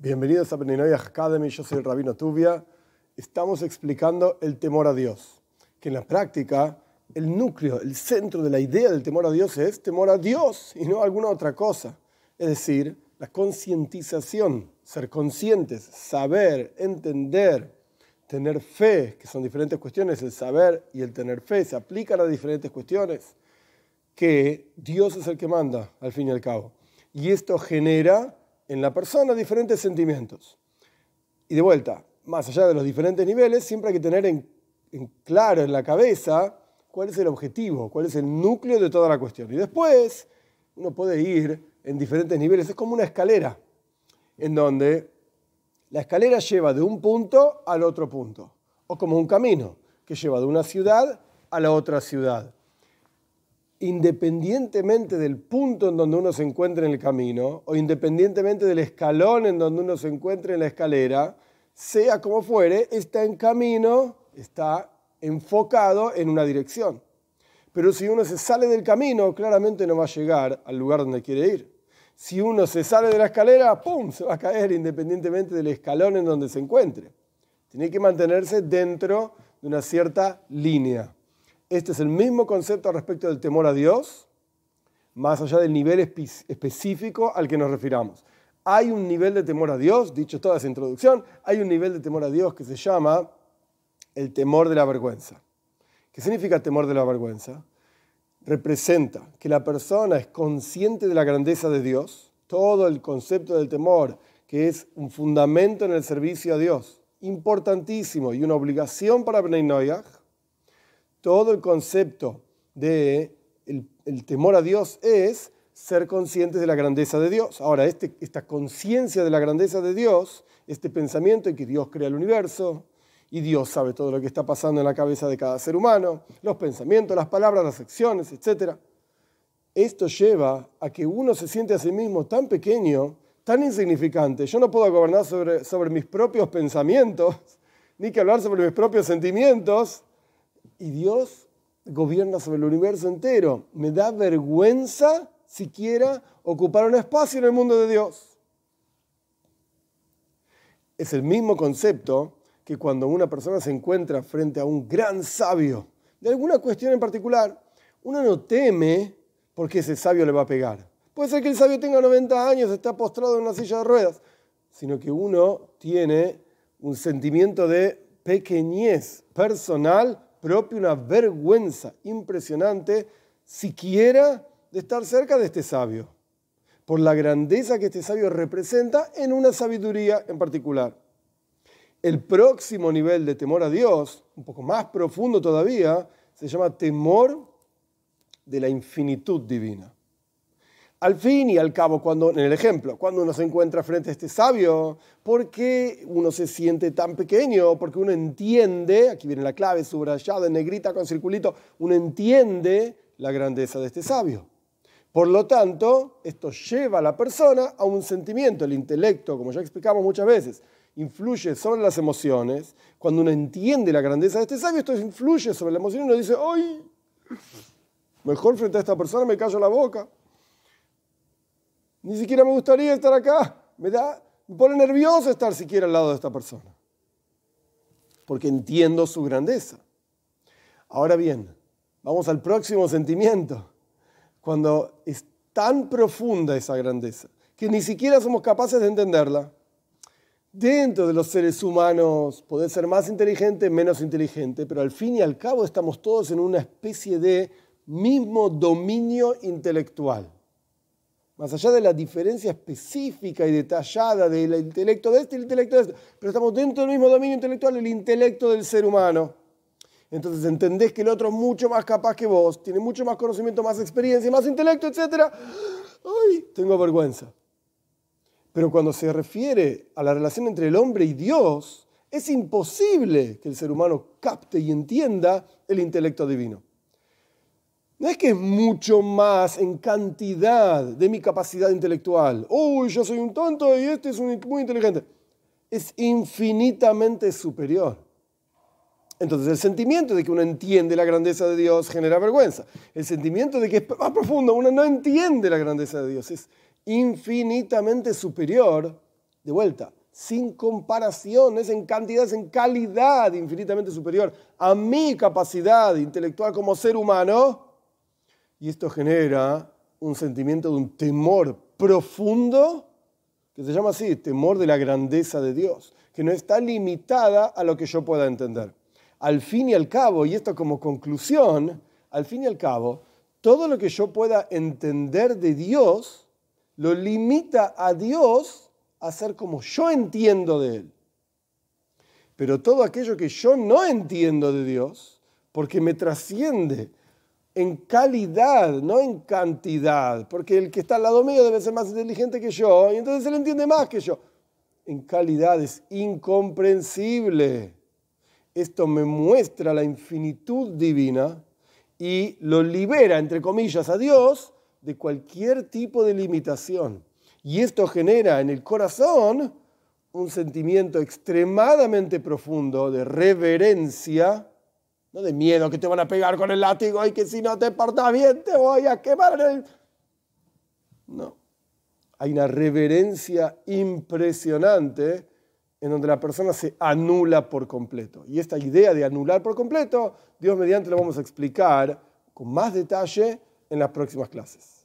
Bienvenidos a Beninoy Academy, yo soy el Rabino Tubia. Estamos explicando el temor a Dios, que en la práctica el núcleo, el centro de la idea del temor a Dios es temor a Dios y no a alguna otra cosa. Es decir, la concientización, ser conscientes, saber, entender, tener fe, que son diferentes cuestiones, el saber y el tener fe se aplican a diferentes cuestiones, que Dios es el que manda, al fin y al cabo. Y esto genera en la persona diferentes sentimientos. Y de vuelta, más allá de los diferentes niveles, siempre hay que tener en, claro en la cabeza cuál es el objetivo, cuál es el núcleo de toda la cuestión. Y después uno puede ir en diferentes niveles, es como una escalera, en donde la escalera lleva de un punto al otro punto, o como un camino que lleva de una ciudad a la otra ciudad independientemente del punto en donde uno se encuentre en el camino o independientemente del escalón en donde uno se encuentre en la escalera, sea como fuere, está en camino, está enfocado en una dirección. Pero si uno se sale del camino, claramente no va a llegar al lugar donde quiere ir. Si uno se sale de la escalera, ¡pum!, se va a caer independientemente del escalón en donde se encuentre. Tiene que mantenerse dentro de una cierta línea. Este es el mismo concepto respecto del temor a Dios, más allá del nivel específico al que nos refiramos. Hay un nivel de temor a Dios, dicho toda esa introducción, hay un nivel de temor a Dios que se llama el temor de la vergüenza. ¿Qué significa temor de la vergüenza? Representa que la persona es consciente de la grandeza de Dios, todo el concepto del temor, que es un fundamento en el servicio a Dios, importantísimo y una obligación para Bnei Noyach, todo el concepto de el, temor a Dios es ser conscientes de la grandeza de Dios. Ahora, este, esta conciencia de la grandeza de Dios, este pensamiento en que Dios crea el universo y Dios sabe todo lo que está pasando en la cabeza de cada ser humano, los pensamientos, las palabras, las acciones, etc. Esto lleva a que uno se siente a sí mismo tan pequeño, tan insignificante. Yo no puedo gobernar sobre, sobre mis propios pensamientos, ni que hablar sobre mis propios sentimientos, y Dios gobierna sobre el universo entero. Me da vergüenza siquiera ocupar un espacio en el mundo de Dios. Es el mismo concepto que cuando una persona se encuentra frente a un gran sabio de alguna cuestión en particular, uno no teme porque ese sabio le va a pegar. Puede ser que el sabio tenga 90 años, está postrado en una silla de ruedas, sino que uno tiene un sentimiento de pequeñez personal propia una vergüenza impresionante siquiera de estar cerca de este sabio, por la grandeza que este sabio representa en una sabiduría en particular. El próximo nivel de temor a Dios, un poco más profundo todavía, se llama temor de la infinitud divina. Al fin y al cabo, cuando, en el ejemplo, cuando uno se encuentra frente a este sabio, ¿por qué uno se siente tan pequeño? Porque uno entiende, aquí viene la clave subrayada en negrita con circulito, uno entiende la grandeza de este sabio. Por lo tanto, esto lleva a la persona a un sentimiento, el intelecto, como ya explicamos muchas veces, influye sobre las emociones. Cuando uno entiende la grandeza de este sabio, esto influye sobre la emoción y uno dice, ¡ay! Mejor frente a esta persona me callo la boca ni siquiera me gustaría estar acá. Me, da, me pone nervioso estar siquiera al lado de esta persona. Porque entiendo su grandeza. Ahora bien, vamos al próximo sentimiento. Cuando es tan profunda esa grandeza que ni siquiera somos capaces de entenderla. Dentro de los seres humanos puede ser más inteligente, menos inteligente, pero al fin y al cabo estamos todos en una especie de mismo dominio intelectual más allá de la diferencia específica y detallada del intelecto de este y el intelecto de este, pero estamos dentro del mismo dominio intelectual, el intelecto del ser humano. Entonces entendés que el otro es mucho más capaz que vos, tiene mucho más conocimiento, más experiencia, más intelecto, etc. ¡Ay! Tengo vergüenza. Pero cuando se refiere a la relación entre el hombre y Dios, es imposible que el ser humano capte y entienda el intelecto divino. No es que es mucho más en cantidad de mi capacidad intelectual. Uy, yo soy un tonto y este es muy inteligente. Es infinitamente superior. Entonces, el sentimiento de que uno entiende la grandeza de Dios genera vergüenza. El sentimiento de que es más profundo, uno no entiende la grandeza de Dios. Es infinitamente superior de vuelta, sin comparación, es en cantidad, es en calidad infinitamente superior a mi capacidad intelectual como ser humano. Y esto genera un sentimiento de un temor profundo que se llama así, temor de la grandeza de Dios, que no está limitada a lo que yo pueda entender. Al fin y al cabo, y esto como conclusión, al fin y al cabo, todo lo que yo pueda entender de Dios lo limita a Dios a ser como yo entiendo de Él. Pero todo aquello que yo no entiendo de Dios, porque me trasciende en calidad, no en cantidad, porque el que está al lado mío debe ser más inteligente que yo, y entonces él entiende más que yo. En calidad es incomprensible. Esto me muestra la infinitud divina y lo libera, entre comillas, a Dios de cualquier tipo de limitación. Y esto genera en el corazón un sentimiento extremadamente profundo de reverencia, de miedo que te van a pegar con el látigo y que si no te portas bien te voy a quemar. El... No. Hay una reverencia impresionante en donde la persona se anula por completo. Y esta idea de anular por completo, Dios mediante lo vamos a explicar con más detalle en las próximas clases.